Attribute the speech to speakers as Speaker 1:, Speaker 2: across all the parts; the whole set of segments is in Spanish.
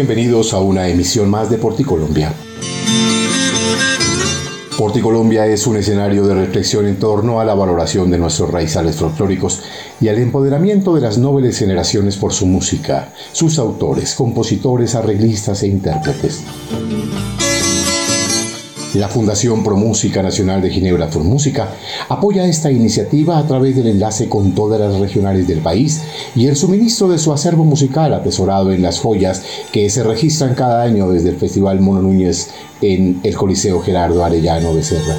Speaker 1: bienvenidos a una emisión más de Porticolombia. Porticolombia es un escenario de reflexión en torno a la valoración de nuestros raizales folclóricos y al empoderamiento de las nobles generaciones por su música, sus autores, compositores, arreglistas e intérpretes. La Fundación Pro Música Nacional de Ginebra por Música apoya esta iniciativa a través del enlace con todas las regionales del país y el suministro de su acervo musical atesorado en las joyas que se registran cada año desde el Festival Mono Núñez en el Coliseo Gerardo Arellano de Serra.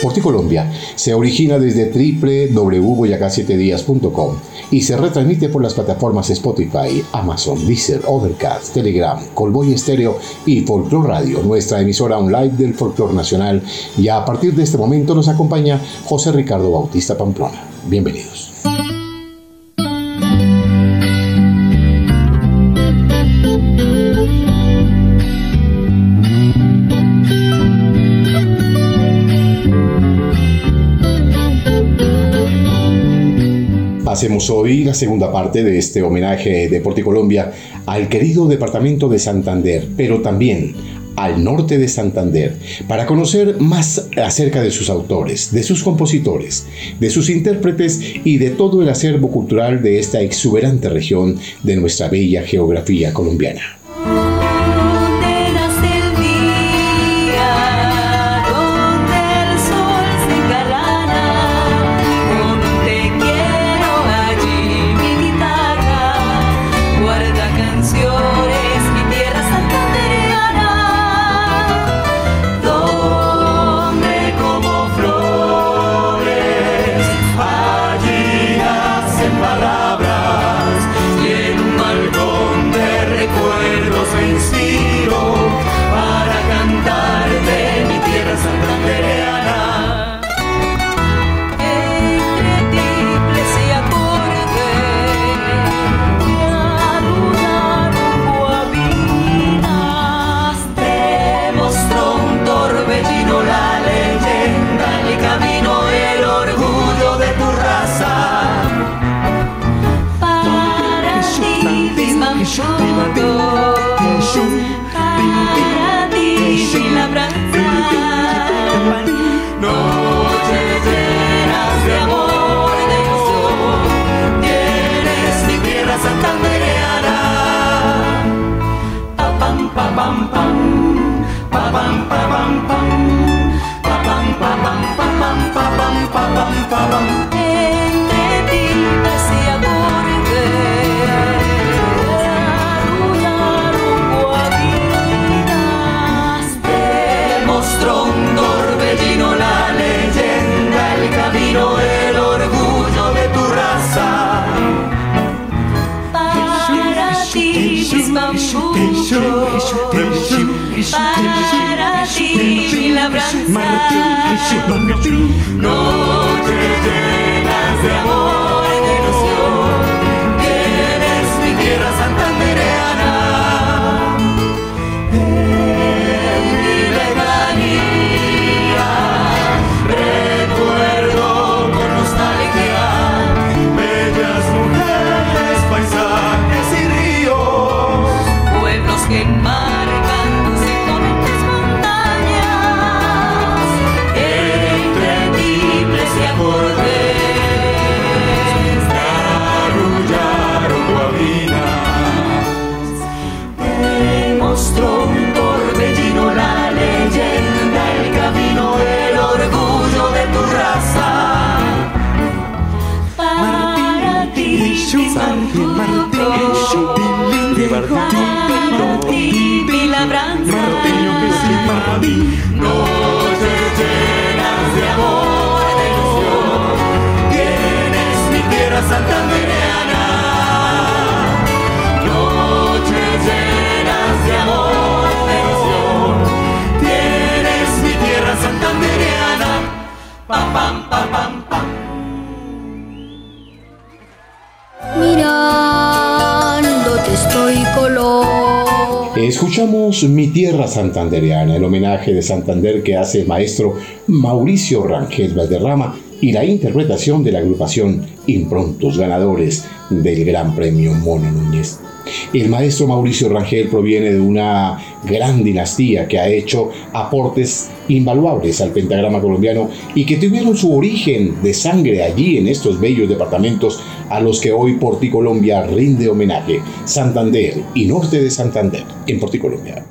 Speaker 1: Porticolombia se origina desde www.boyacá7días.com y se retransmite por las plataformas Spotify, Amazon, Deezer, Overcast, Telegram, Colboy Estéreo y Folklore Radio, nuestra emisora online del folclore nacional. Y a partir de este momento nos acompaña José Ricardo Bautista Pamplona. Bienvenidos. Hacemos hoy la segunda parte de este homenaje de Porticolombia al querido departamento de Santander, pero también al norte de Santander, para conocer más acerca de sus autores, de sus compositores, de sus intérpretes y de todo el acervo cultural de esta exuberante región de nuestra bella geografía colombiana.
Speaker 2: Escuchamos Mi Tierra Santandereana, el homenaje de Santander que hace el maestro Mauricio Rangel Valderrama y la interpretación de la agrupación Improntos, ganadores del Gran Premio Mono Núñez. El maestro Mauricio Rangel proviene de una gran dinastía que ha hecho aportes invaluables al pentagrama colombiano y que tuvieron su origen de sangre allí en estos bellos departamentos a los que hoy Porticolombia rinde homenaje, Santander y norte de Santander en Porticolombia.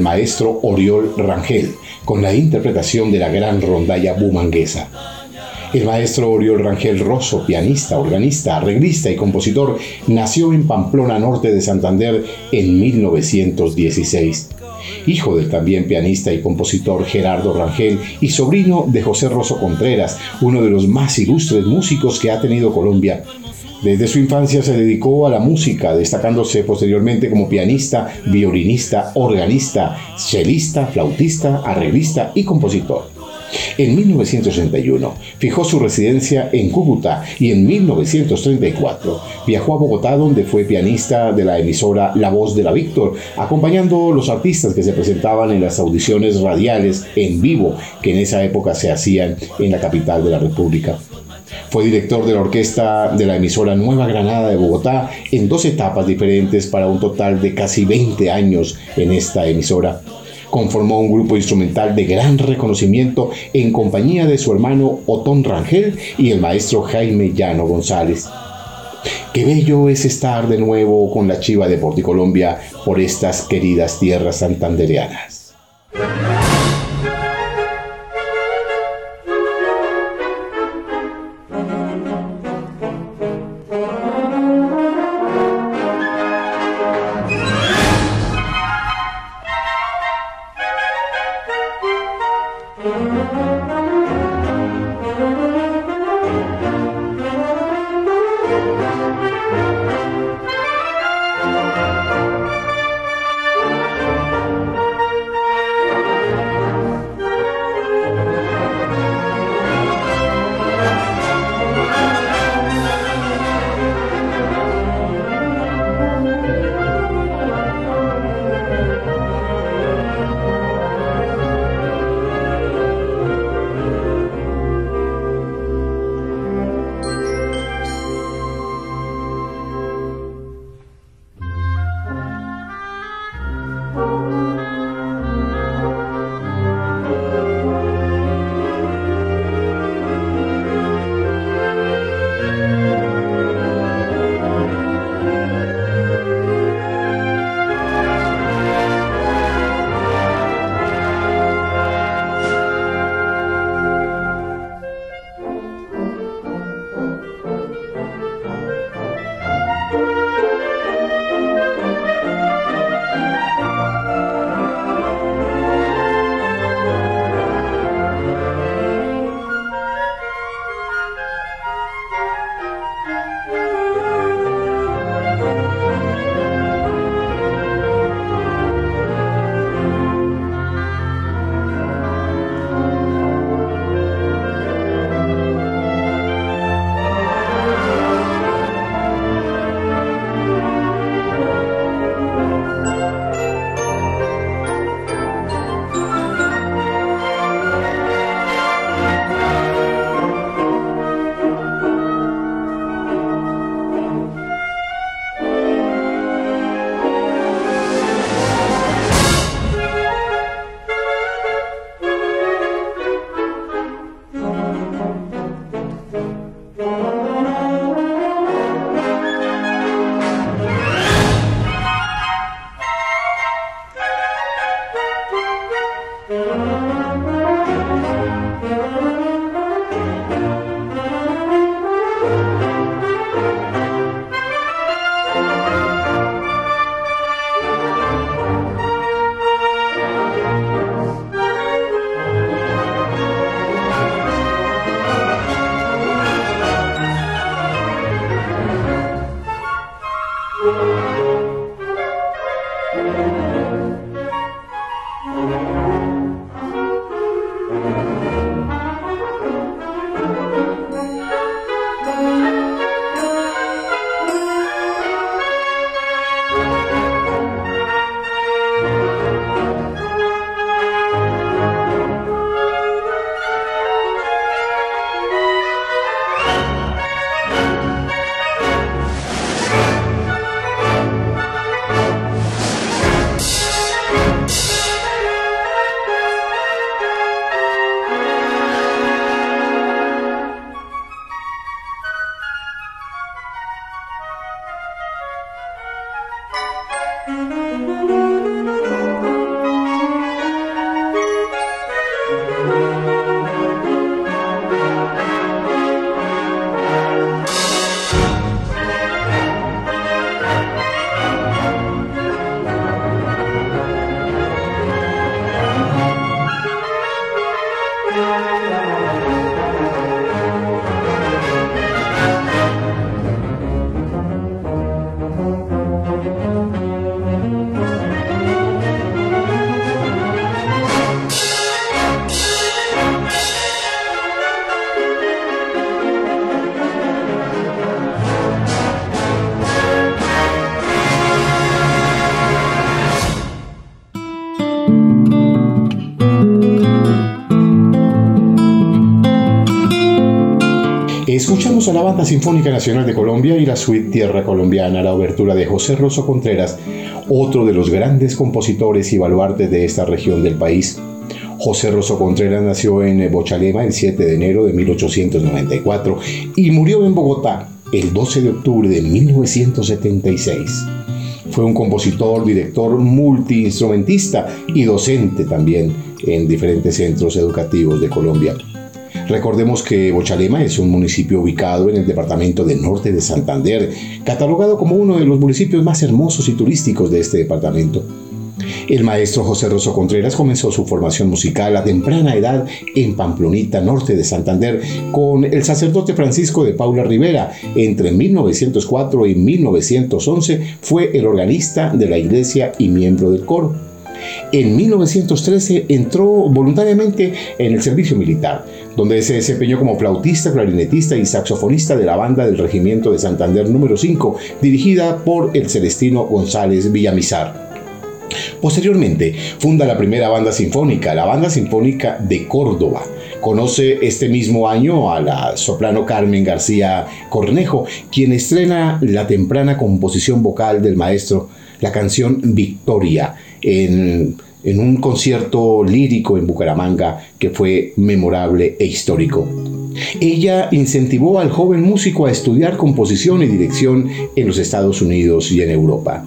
Speaker 2: Maestro Oriol Rangel, con la interpretación de la gran rondalla bumanguesa. El maestro Oriol Rangel Rosso, pianista, organista, arreglista y compositor, nació en Pamplona Norte de Santander en 1916. Hijo del también pianista y compositor Gerardo Rangel y sobrino de José Rosso Contreras, uno de los más ilustres músicos que ha tenido Colombia, desde su infancia se dedicó a la música, destacándose posteriormente como pianista, violinista, organista, chelista, flautista, arreglista y compositor. En 1961 fijó su residencia en Cúcuta y en 1934 viajó a Bogotá donde fue pianista de la emisora La Voz de la Víctor, acompañando los artistas que se presentaban en las audiciones radiales en vivo que en esa época se hacían en la capital de la República. Fue director de la orquesta de la emisora Nueva Granada de Bogotá en dos etapas diferentes para un total de casi 20 años en esta emisora. Conformó un grupo instrumental de gran reconocimiento en compañía de su hermano Otón Rangel y el maestro Jaime Llano González. Qué bello es estar de nuevo con la chiva de Porticolombia por estas queridas tierras santandereanas. Banda Sinfónica Nacional de Colombia y la Suite Tierra Colombiana, la obertura de José Rosso Contreras, otro de los grandes compositores y baluartes de esta región del país. José Rosso Contreras nació en Bochalema el 7 de enero de 1894 y murió en Bogotá el 12 de octubre de 1976. Fue un compositor, director, multiinstrumentista y docente también en diferentes centros educativos de Colombia. Recordemos que Bochalema es un municipio ubicado en el departamento del norte de Santander, catalogado como uno de los municipios más hermosos y turísticos de este departamento. El maestro José Rosso Contreras comenzó su formación musical a temprana edad en Pamplonita, norte de Santander, con el sacerdote Francisco de Paula Rivera. Entre 1904 y 1911 fue el organista de la iglesia y miembro del coro. En 1913 entró voluntariamente en el servicio militar, donde se desempeñó como flautista, clarinetista y saxofonista de la banda del Regimiento de Santander número 5, dirigida por el Celestino González Villamizar. Posteriormente, funda la primera banda sinfónica, la Banda Sinfónica de Córdoba. Conoce este mismo año a la soprano Carmen García Cornejo, quien estrena la temprana composición vocal del maestro, la canción Victoria, en, en un concierto lírico en Bucaramanga que fue memorable e histórico. Ella incentivó al joven músico a estudiar composición y dirección en los Estados Unidos y en Europa.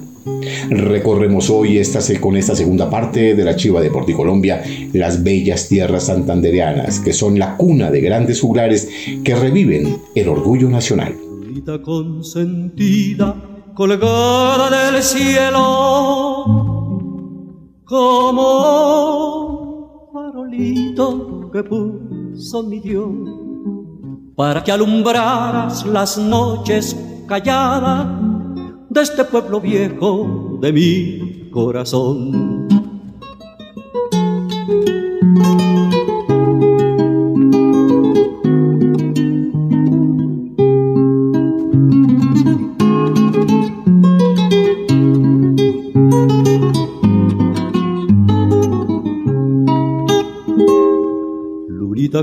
Speaker 2: Recorremos hoy esta, con esta segunda parte de la Chiva de Porticolombia las bellas tierras santandereanas, que son la cuna de grandes juglares que reviven el orgullo nacional.
Speaker 3: consentida, colgada del cielo, como farolito que puso mi Dios, para que alumbraras las noches calladas de este pueblo viejo de mi corazón.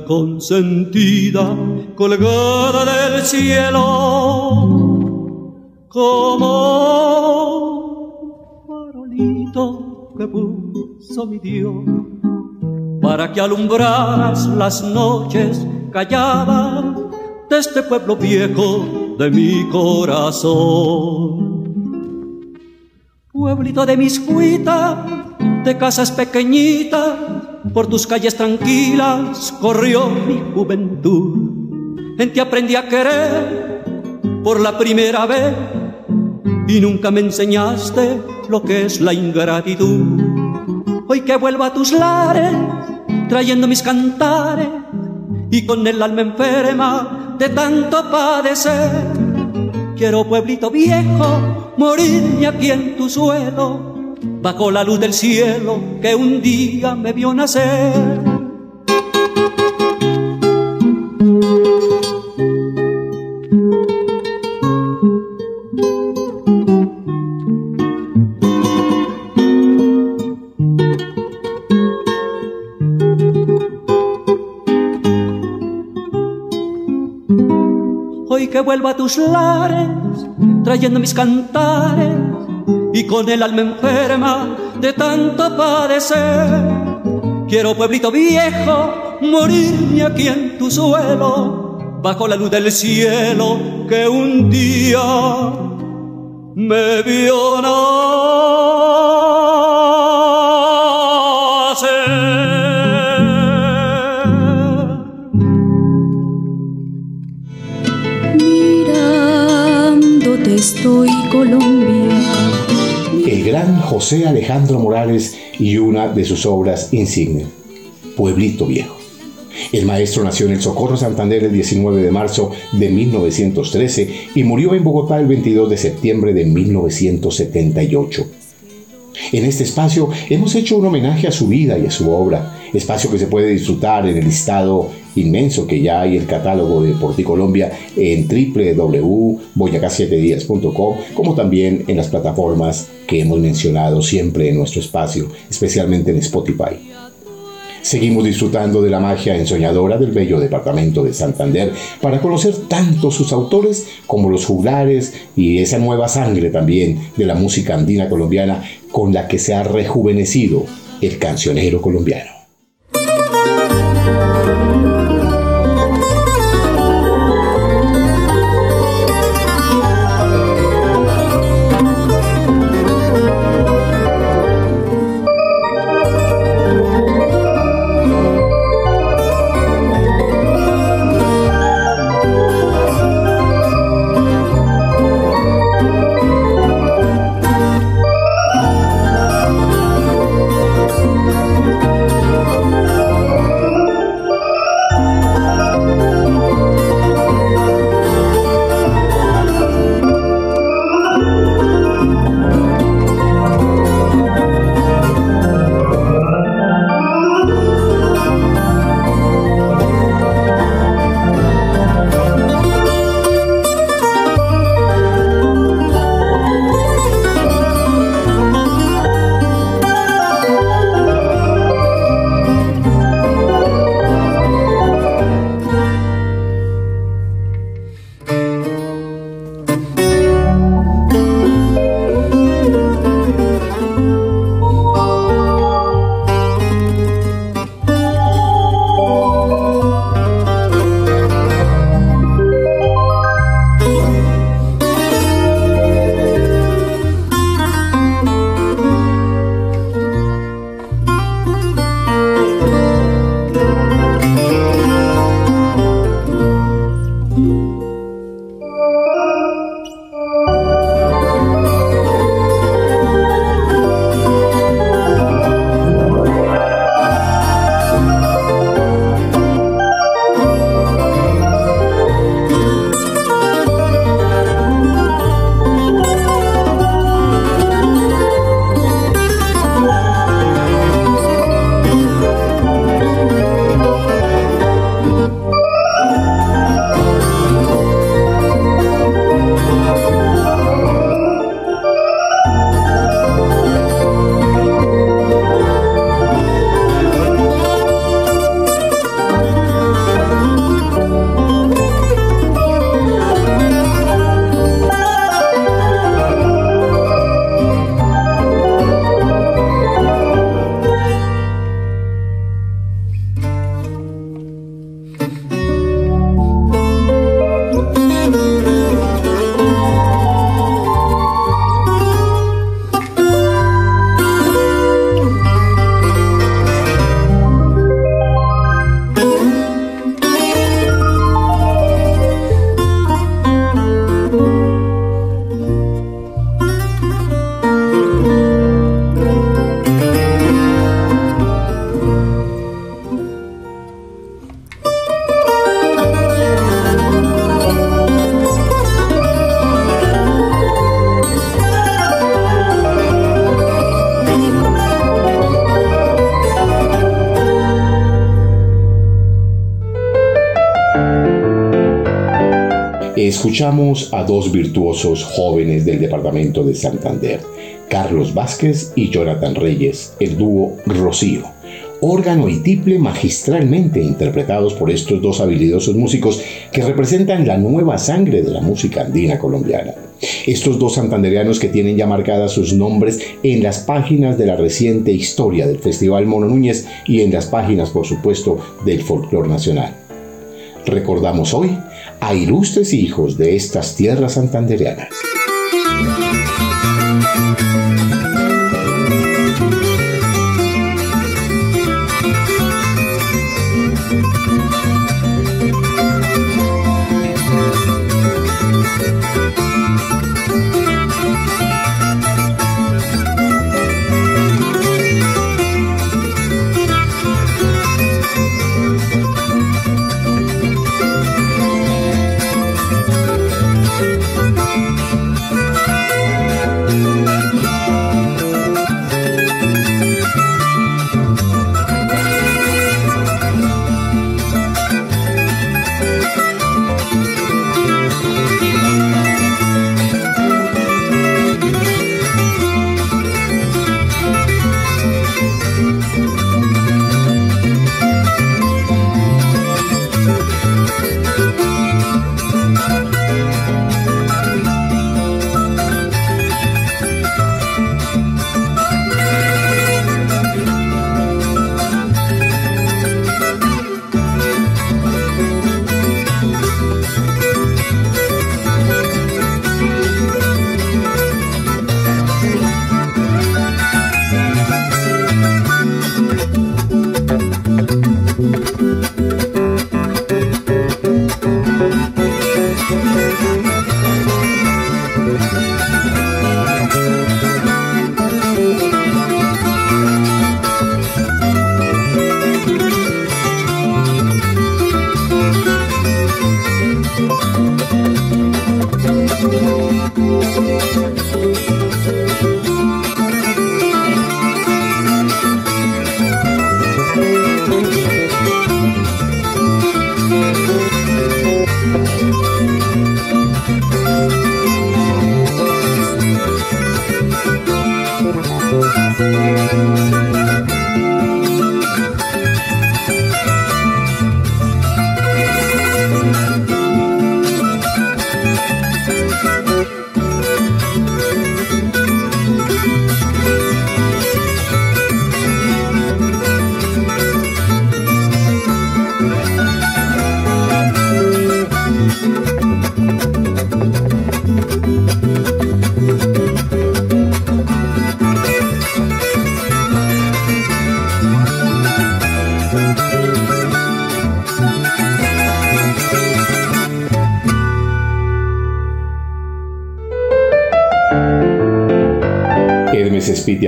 Speaker 3: Consentida, colgada del cielo, como farolito que puso mi Dios para que alumbraras las noches calladas de este pueblo viejo de mi corazón. Pueblito de mis cuitas, de casas pequeñitas, por tus calles tranquilas corrió mi juventud. En ti aprendí a querer por la primera vez y nunca me enseñaste lo que es la ingratitud. Hoy que vuelvo a tus lares, trayendo mis cantares y con el alma enferma de tanto padecer. Quiero pueblito viejo, morirme aquí en tu suelo, bajo la luz del cielo que un día me vio nacer. que vuelva a tus lares, trayendo mis cantares y con el alma enferma de tanto padecer. Quiero pueblito viejo, morirme aquí en tu suelo, bajo la luz del cielo que un día me vio
Speaker 2: estoy José Alejandro Morales y una de sus obras insignes, Pueblito Viejo. El maestro nació en el Socorro Santander el 19 de marzo de 1913 y murió en Bogotá el 22 de septiembre de 1978. En este espacio hemos hecho un homenaje a su vida y a su obra, espacio que se puede disfrutar en el listado inmenso que ya hay el catálogo de Porticolombia en www.boyacá7días.com, como también en las plataformas que hemos mencionado siempre en nuestro espacio, especialmente en Spotify. Seguimos disfrutando de la magia ensoñadora del bello departamento de Santander para conocer tanto sus autores como los juglares y esa nueva sangre también de la música andina colombiana con la que se ha rejuvenecido el cancionero colombiano. Escuchamos a dos virtuosos jóvenes del departamento de Santander, Carlos Vázquez y Jonathan Reyes, el dúo Rocío órgano y tiple magistralmente interpretados por estos dos habilidosos músicos que representan la nueva sangre de la música andina colombiana. Estos dos santandereanos que tienen ya marcadas sus nombres en las páginas de la reciente historia del Festival Mono Núñez y en las páginas, por supuesto, del folclor nacional. Recordamos hoy a ilustres hijos de estas tierras santandereanas.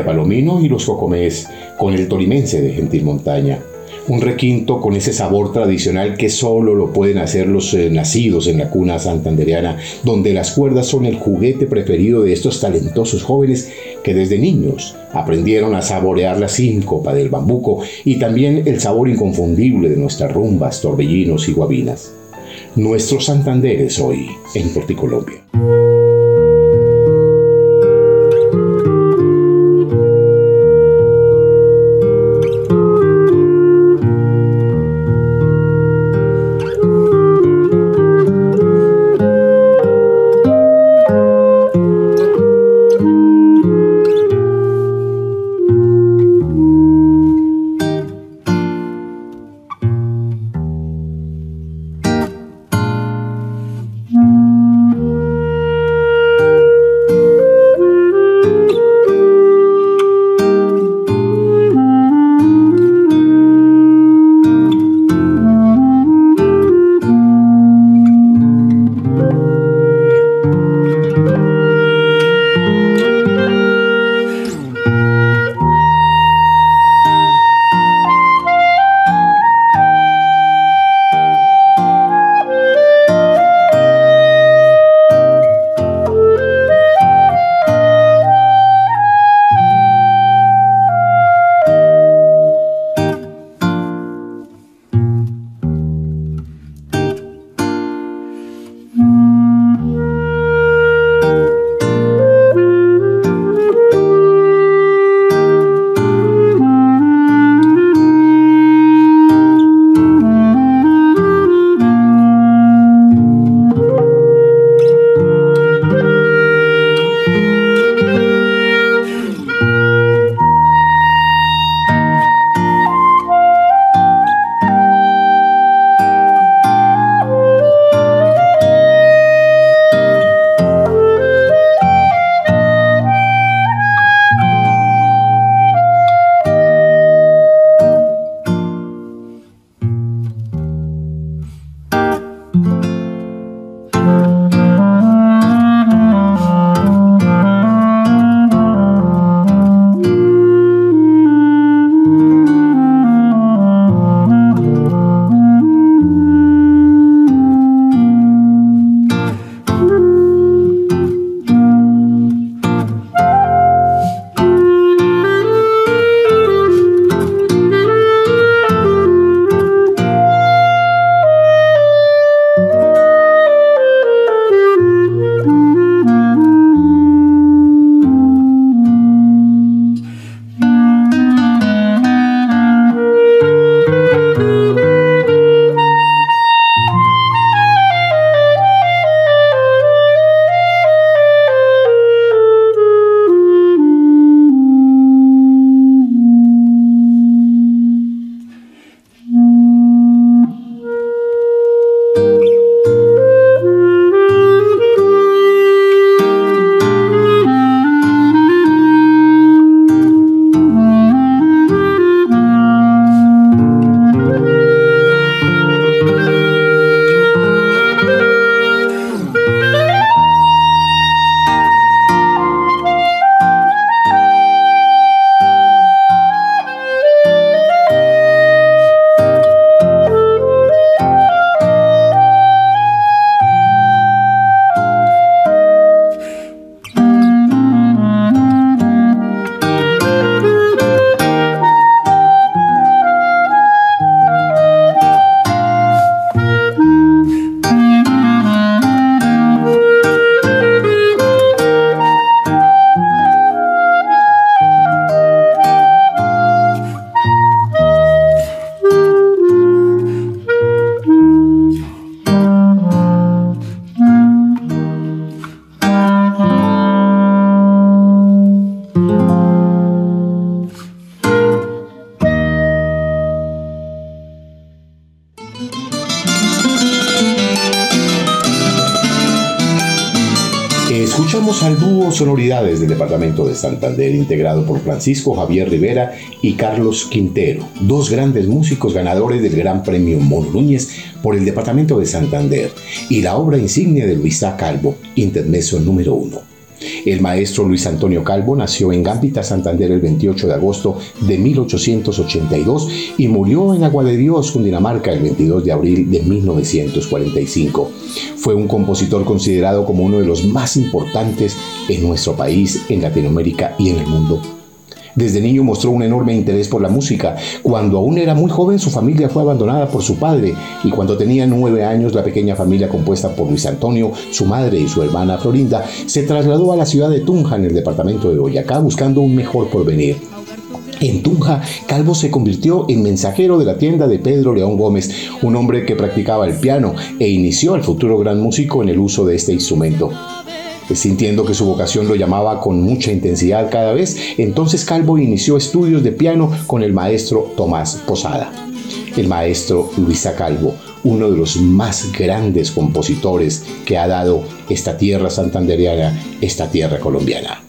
Speaker 2: Palomino y los Cocomés con el Tolimense de Gentil Montaña. Un requinto con ese sabor tradicional que solo lo pueden hacer los eh, nacidos en la cuna santandereana, donde las cuerdas son el juguete preferido de estos talentosos jóvenes que desde niños aprendieron a saborear la síncopa del bambuco y también el sabor inconfundible de nuestras rumbas, torbellinos y guabinas. Nuestros Santanderes hoy en Porticolombia. Escuchamos dúo Sonoridades del Departamento de Santander, integrado por Francisco Javier Rivera y Carlos Quintero, dos grandes músicos ganadores del Gran Premio Mono Núñez por el Departamento de Santander, y la obra insignia de Luisa Calvo, Intermeso número uno. El maestro Luis Antonio Calvo nació en Gambita, Santander, el 28 de agosto de 1882 y murió en Agua de Dios, Cundinamarca, el 22 de abril de 1945. Fue un compositor considerado como uno de los más importantes en nuestro país, en Latinoamérica y en el mundo. Desde niño mostró un enorme interés por la música. Cuando aún era muy joven, su familia fue abandonada por su padre y cuando tenía nueve años, la pequeña familia compuesta por Luis Antonio, su madre y su hermana Florinda se trasladó a la ciudad de Tunja, en el departamento de Boyacá, buscando un mejor porvenir. En Tunja, Calvo se convirtió en mensajero de la tienda de Pedro León Gómez, un hombre que practicaba el piano e inició al futuro gran músico en el uso de este instrumento sintiendo que su vocación lo llamaba con mucha intensidad cada vez, entonces Calvo inició estudios de piano con el maestro Tomás Posada. El maestro Luisa Calvo, uno de los más grandes compositores que ha dado esta tierra santanderiana, esta tierra colombiana.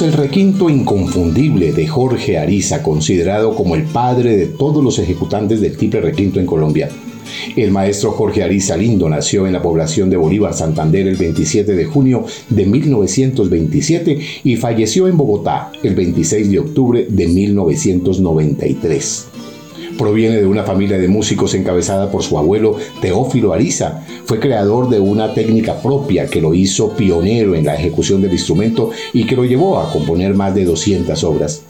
Speaker 2: El requinto inconfundible de Jorge Ariza, considerado como el padre de todos los ejecutantes del triple requinto en Colombia. El maestro Jorge Ariza Lindo nació en la población de Bolívar, Santander, el 27 de junio de 1927 y falleció en Bogotá el 26 de octubre de 1993. Proviene de una familia de músicos encabezada por su abuelo Teófilo Ariza. Fue creador de una técnica propia que lo hizo pionero en la ejecución del instrumento y que lo llevó a componer más de 200 obras.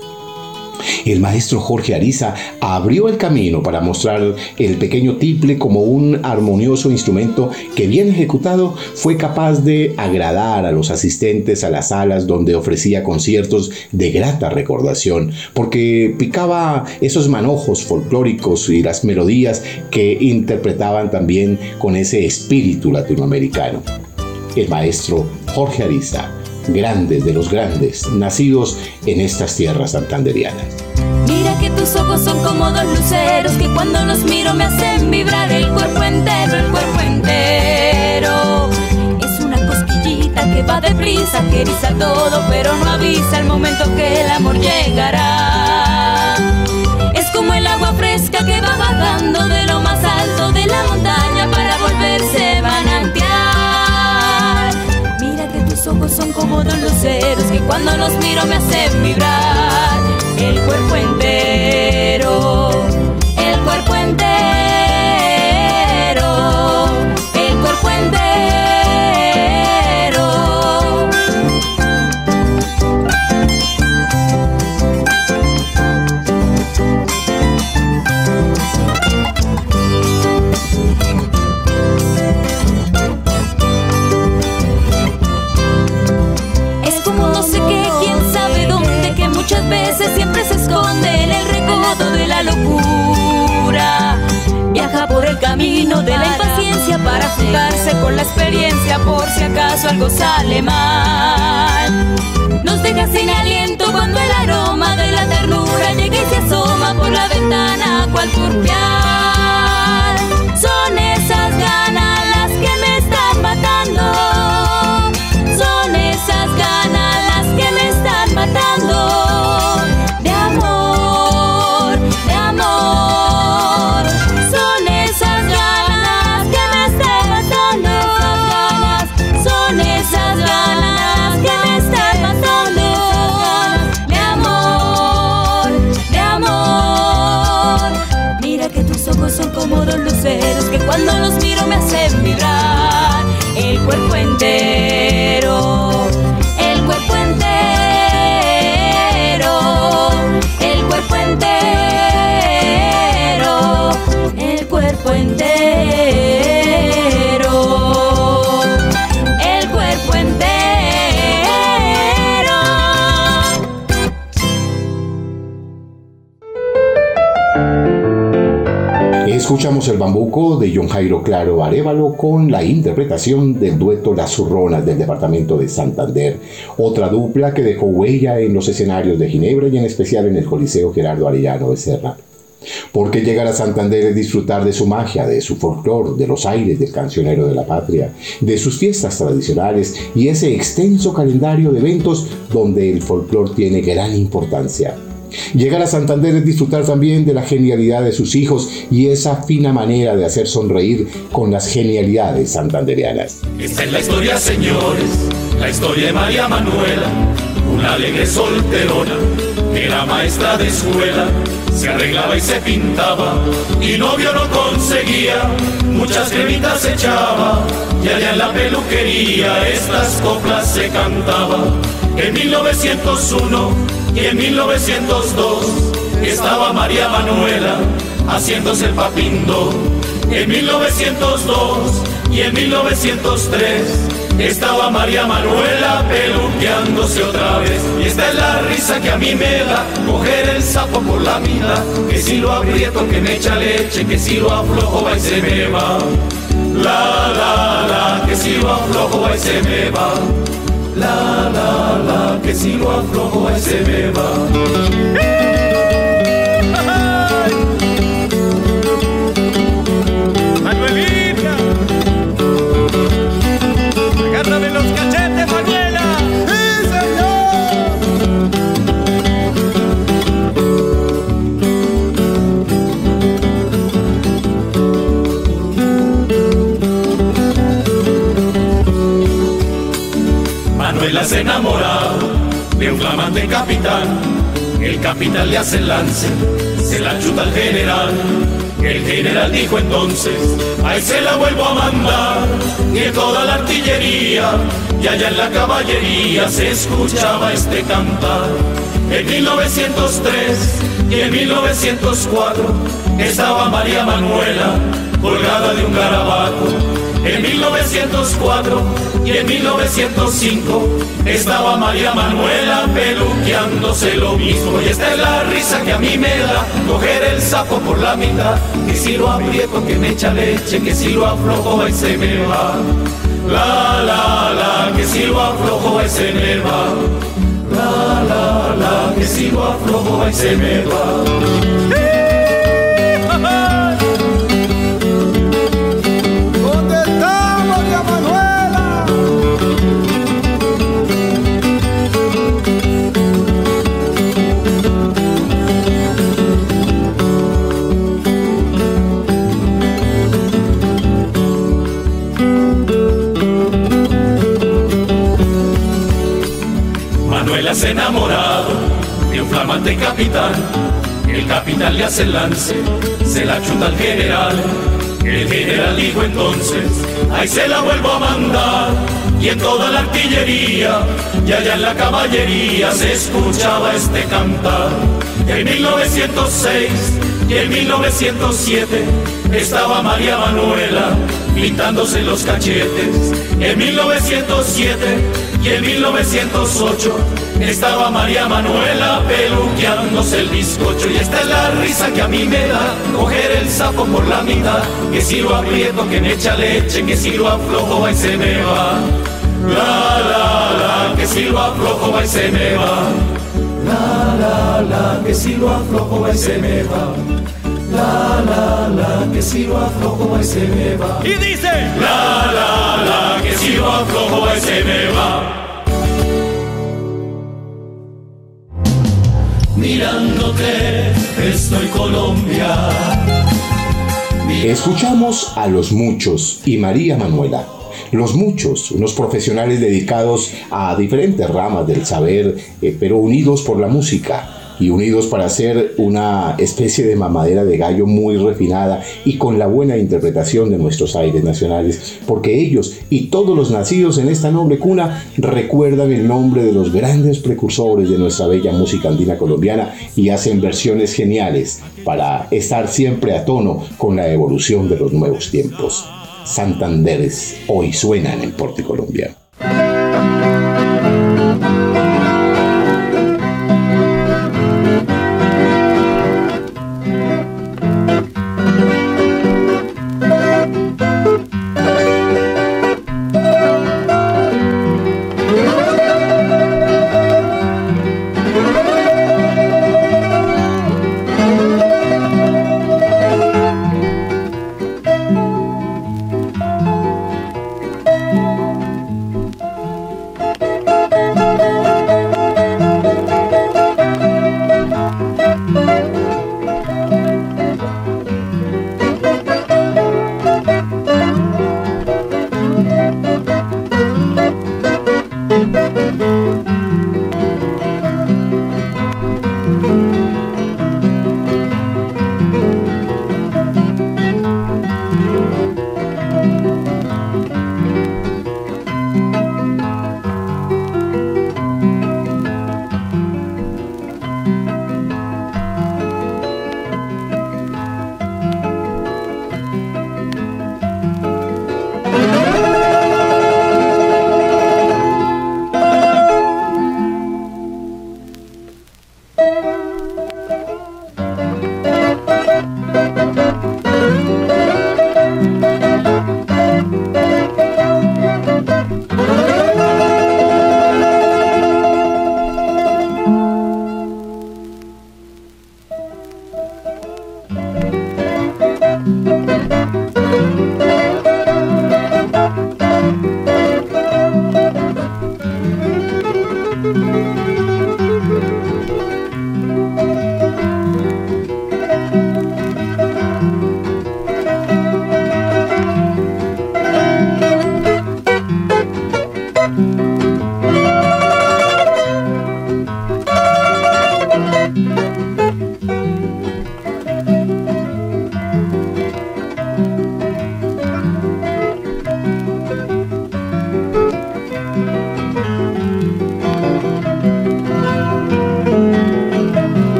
Speaker 2: El maestro Jorge Ariza abrió el camino para mostrar el pequeño tiple como un armonioso instrumento que bien ejecutado fue capaz de agradar a los asistentes a las salas donde ofrecía conciertos de grata recordación, porque picaba esos manojos folclóricos y las melodías que interpretaban también con ese espíritu latinoamericano. El maestro Jorge Ariza grandes de los grandes, nacidos en estas tierras santanderianas.
Speaker 1: Mira que tus ojos son como dos luceros que cuando los miro me hacen vibrar el cuerpo entero, el cuerpo entero. Es una cosquillita que va deprisa, que eriza todo, pero no avisa el momento que el amor llegará. Es como el agua fresca que va bajando de lo más alto de la montaña son como dos luceros que cuando los miro me hacen vibrar. El cuerpo entero, el cuerpo entero, camino de la impaciencia para jugarse con la experiencia por si acaso algo sale mal. Nos deja sin aliento cuando el aroma de la ternura llega y se asoma por la ventana cual turpial. Son esas ganas las que me están matando. Que cuando los miro me hacen vibrar el cuerpo entero, El
Speaker 2: bambuco de John Jairo Claro Arevalo con la interpretación del dueto Las Zurronas del departamento de Santander, otra dupla que dejó huella en los escenarios de Ginebra y en especial en el Coliseo Gerardo Arellano de Serra. Porque llegar a Santander es disfrutar de su magia, de su folclor, de los aires del cancionero de la patria, de sus fiestas tradicionales y ese extenso calendario de eventos donde el folclor tiene gran importancia. Llegar a Santander es disfrutar también de la genialidad de sus hijos y esa fina manera de hacer sonreír con las genialidades santanderianas.
Speaker 4: Esta es la historia, señores, la historia de María Manuela, una alegre solterona que era maestra de escuela, se arreglaba y se pintaba y novio no conseguía, muchas cremitas echaba y allá en la peluquería estas coplas se cantaba. En 1901 y en 1902 estaba María Manuela haciéndose el papindo. En 1902 y en 1903 estaba María Manuela peluqueándose otra vez. Y esta es la risa que a mí me da, coger el sapo por la mitad. Que si lo aprieto que me echa leche, que si lo aflojo va y se me va. La, la, la, que si lo aflojo va y se me va. La, la, la, que si lo aflojo ahí se me va. De capitán. El capitán le hace el lance, se la chuta al general. El general dijo entonces, ahí se la vuelvo a mandar. Y toda la artillería y allá en la caballería se escuchaba este cantar. En 1903 y en 1904 estaba María Manuela colgada de un garabato. En 1904 y en 1905 estaba María Manuela peluqueándose lo mismo. Y esta es la risa que a mí me da coger el sapo por la mitad. Que si lo aprieto que me echa leche, que si lo aflojo y se me va. La la la, que si lo aflojo y se me va. La la la, que si lo aflojo y se me va. Enamorado de un flamante capitán. El capitán le hace el lance, se la chuta al general. El general dijo entonces, ahí se la vuelvo a mandar. Y en toda la artillería y allá en la caballería se escuchaba este cantar. En 1906 y en 1907 estaba María Manuela pintándose los cachetes. En 1907 y en 1908 estaba María Manuela peluqueándose el bizcocho y esta es la risa que a mí me da. Coger el sapo por la mitad que si lo aprieto que me echa leche que si lo aflojo va y se me va. La la la que si lo aflojo va y se me va. La la la que si lo aflojo va y se me va. La la la que si lo aflojo va y se me va.
Speaker 5: Y dice
Speaker 4: la la la que si lo aflojo va y se me va mirándote, estoy Colombia.
Speaker 2: Escuchamos a los muchos y María Manuela. Los muchos, unos profesionales dedicados a diferentes ramas del saber, eh, pero unidos por la música y unidos para hacer una especie de mamadera de gallo muy refinada y con la buena interpretación de nuestros aires nacionales, porque ellos y todos los nacidos en esta noble cuna recuerdan el nombre de los grandes precursores de nuestra bella música andina colombiana y hacen versiones geniales para estar siempre a tono con la evolución de los nuevos tiempos. Santanderes hoy suenan en Porte Colombia.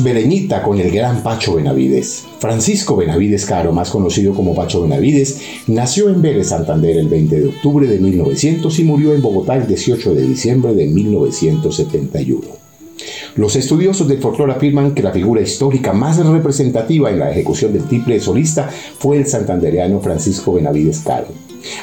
Speaker 6: Beleñita con el gran Pacho Benavides. Francisco Benavides Caro, más conocido como Pacho Benavides, nació en Vélez, Santander, el 20 de octubre de 1900 y murió en Bogotá el 18 de diciembre de 1971. Los estudiosos del folclore afirman que la figura histórica más representativa en la ejecución del triple solista fue el santandereano Francisco Benavides Caro.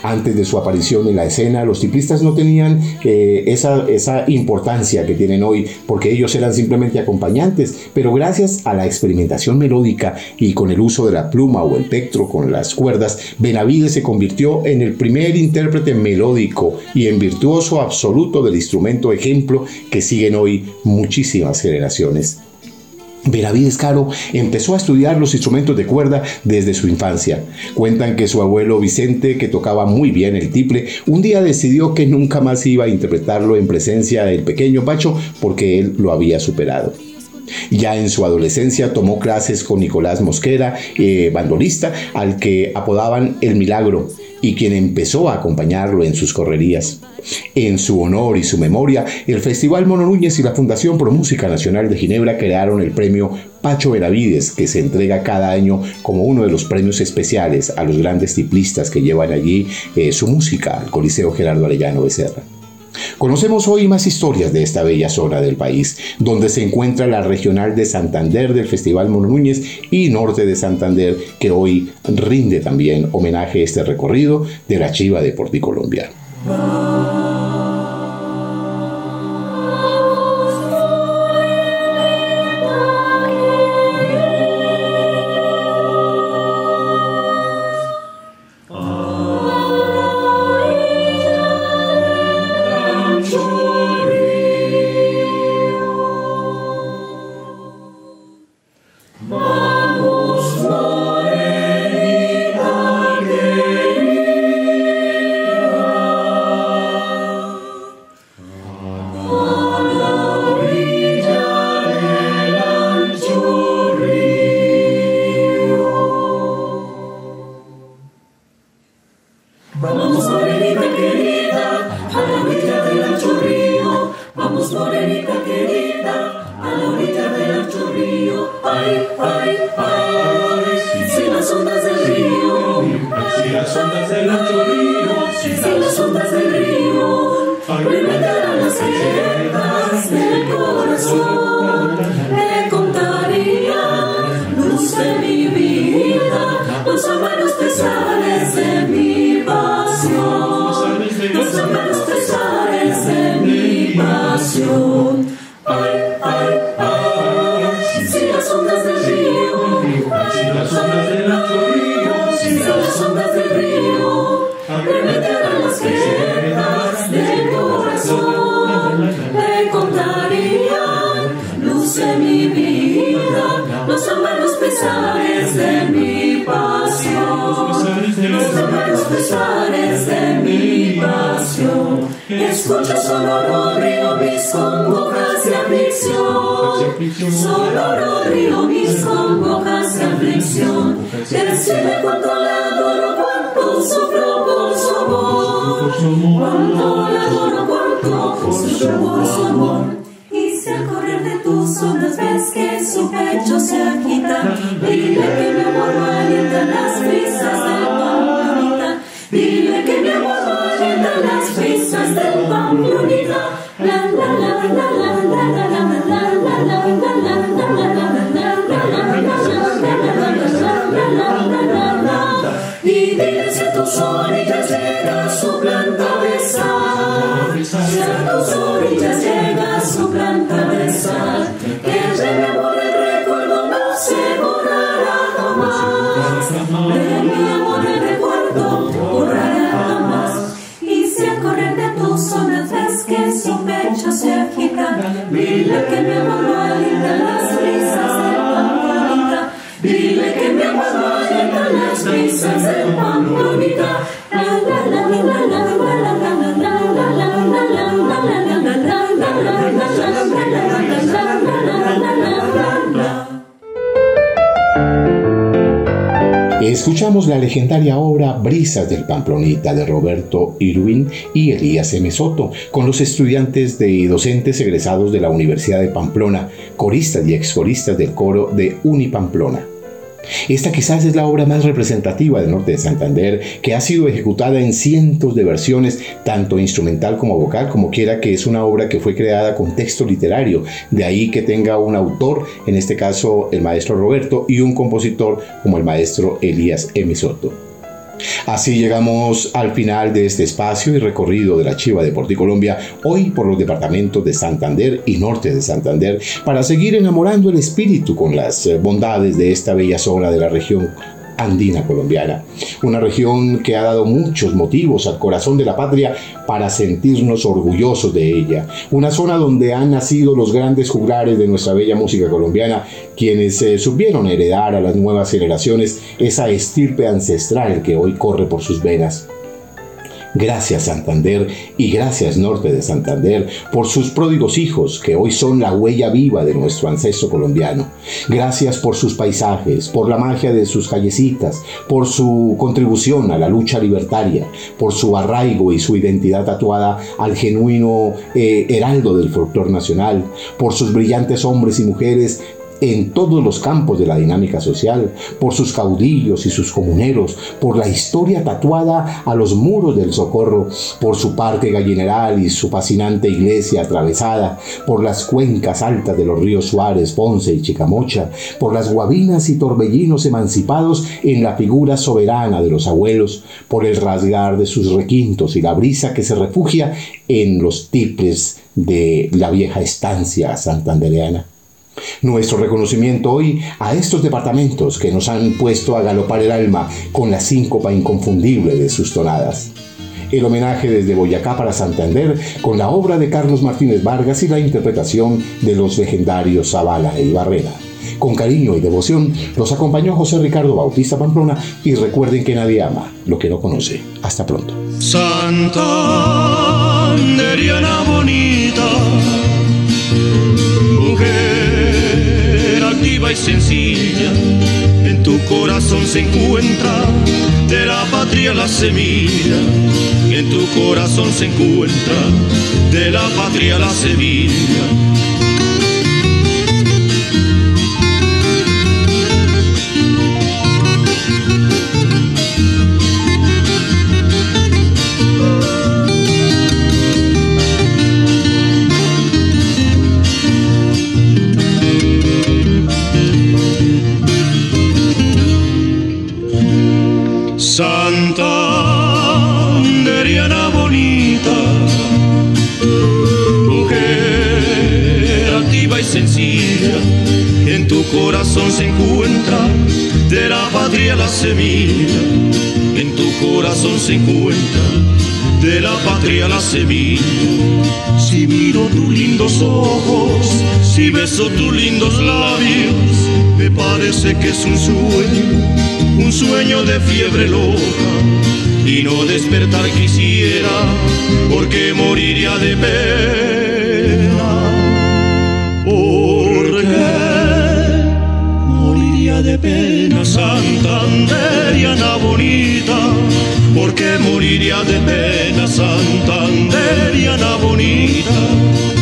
Speaker 6: Antes de su aparición en la escena, los tiplistas no tenían eh, esa, esa importancia que tienen hoy, porque ellos eran simplemente acompañantes, pero gracias a la experimentación melódica y con el uso de la pluma o el pectro con las cuerdas, Benavides se convirtió en el primer intérprete melódico y en virtuoso absoluto del instrumento ejemplo que siguen hoy muchísimas generaciones. Benavides Caro empezó a estudiar los instrumentos de cuerda desde su infancia. Cuentan que su abuelo Vicente, que tocaba muy bien el tiple, un día decidió que nunca más iba a interpretarlo en presencia del pequeño Pacho porque él lo había superado. Ya en su adolescencia tomó clases con Nicolás Mosquera, eh, bandolista, al que apodaban El Milagro, y quien empezó a acompañarlo en sus correrías. En su honor y su memoria, el Festival Mono Núñez y la Fundación Pro Música Nacional de Ginebra crearon el premio Pacho Benavides, que se entrega cada año como uno de los premios especiales a los grandes tiplistas que llevan allí eh, su música al Coliseo Gerardo Arellano Becerra. Conocemos hoy más historias de esta bella zona del país, donde se encuentra la regional de Santander del Festival Mono Núñez y norte de Santander, que hoy rinde también homenaje a este recorrido de la Chiva de Porticolombia.
Speaker 2: Somos escuchamos la legendaria obra Brisas del Pamplonita de Roberto Irwin y Elías M. Soto, con los estudiantes y docentes egresados de la Universidad de Pamplona, coristas y excoristas del coro de Unipamplona. Esta quizás es la obra más representativa del norte de Santander, que ha sido ejecutada en cientos de versiones, tanto instrumental como vocal, como quiera que es una obra que fue creada con texto literario, de ahí que tenga un autor, en este caso el maestro Roberto, y un compositor como el maestro Elías M. Así llegamos al final de este espacio y recorrido de la Chiva de Colombia, hoy por los departamentos de Santander y Norte de Santander, para seguir enamorando el espíritu con las eh, bondades de esta bella zona de la región andina colombiana, una región que ha dado muchos motivos al corazón de la patria para sentirnos orgullosos de ella, una zona donde han nacido los grandes juglares de nuestra bella música colombiana, quienes eh, supieron heredar a las nuevas generaciones esa estirpe ancestral que hoy corre por sus venas. Gracias Santander y gracias Norte de Santander por sus pródigos hijos que hoy son la huella viva de nuestro ancestro colombiano. Gracias por sus paisajes, por la magia de sus callecitas, por su contribución a la lucha libertaria, por su arraigo y su identidad tatuada al genuino eh, heraldo del folclor nacional, por sus brillantes hombres y mujeres en todos los campos de la dinámica social, por sus caudillos y sus comuneros, por la historia tatuada a los muros del socorro, por su parque gallineral y su fascinante iglesia atravesada, por las cuencas altas de los ríos Suárez, Ponce y Chicamocha, por las guabinas y torbellinos emancipados en la figura soberana de los abuelos, por el rasgar de sus requintos y la brisa que se refugia en los tiples de la vieja estancia santandereana. Nuestro reconocimiento hoy a estos departamentos que nos han puesto a galopar el alma con la síncopa inconfundible de sus tonadas. El homenaje desde Boyacá para Santander con la obra de Carlos Martínez Vargas y la interpretación de los legendarios Zavala y Barrera. Con cariño y devoción los acompañó José Ricardo Bautista Pamplona y recuerden que nadie ama lo que no conoce. Hasta pronto.
Speaker 5: Santanderiana bonita, y sencilla, en tu corazón se encuentra de la patria la semilla, en tu corazón se encuentra de la patria la semilla corazón se encuentra de la patria la semilla, en tu corazón se encuentra de la patria la semilla. Si miro tus lindos ojos, si beso tus lindos labios, me parece que es un sueño, un sueño de fiebre loca. Y no despertar quisiera, porque moriría de pena. De pena santanderiana bonita, porque moriría de pena santanderiana bonita.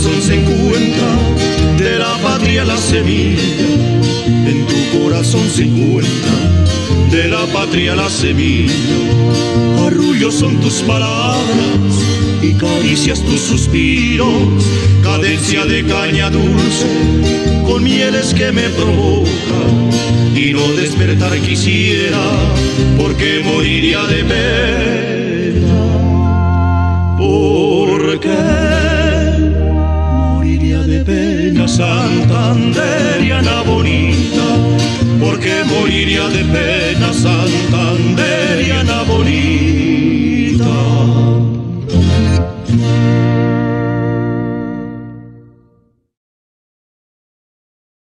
Speaker 5: Se encuentra de la patria la semilla, en tu corazón se encuentra de la patria la semilla. Arrullos son tus palabras y caricias tus suspiros, cadencia de caña dulce con mieles que me provocan y no despertar quisiera porque moriría de pena. Porque Santanderiana bonita, porque moriría de pena Santanderiana bonita.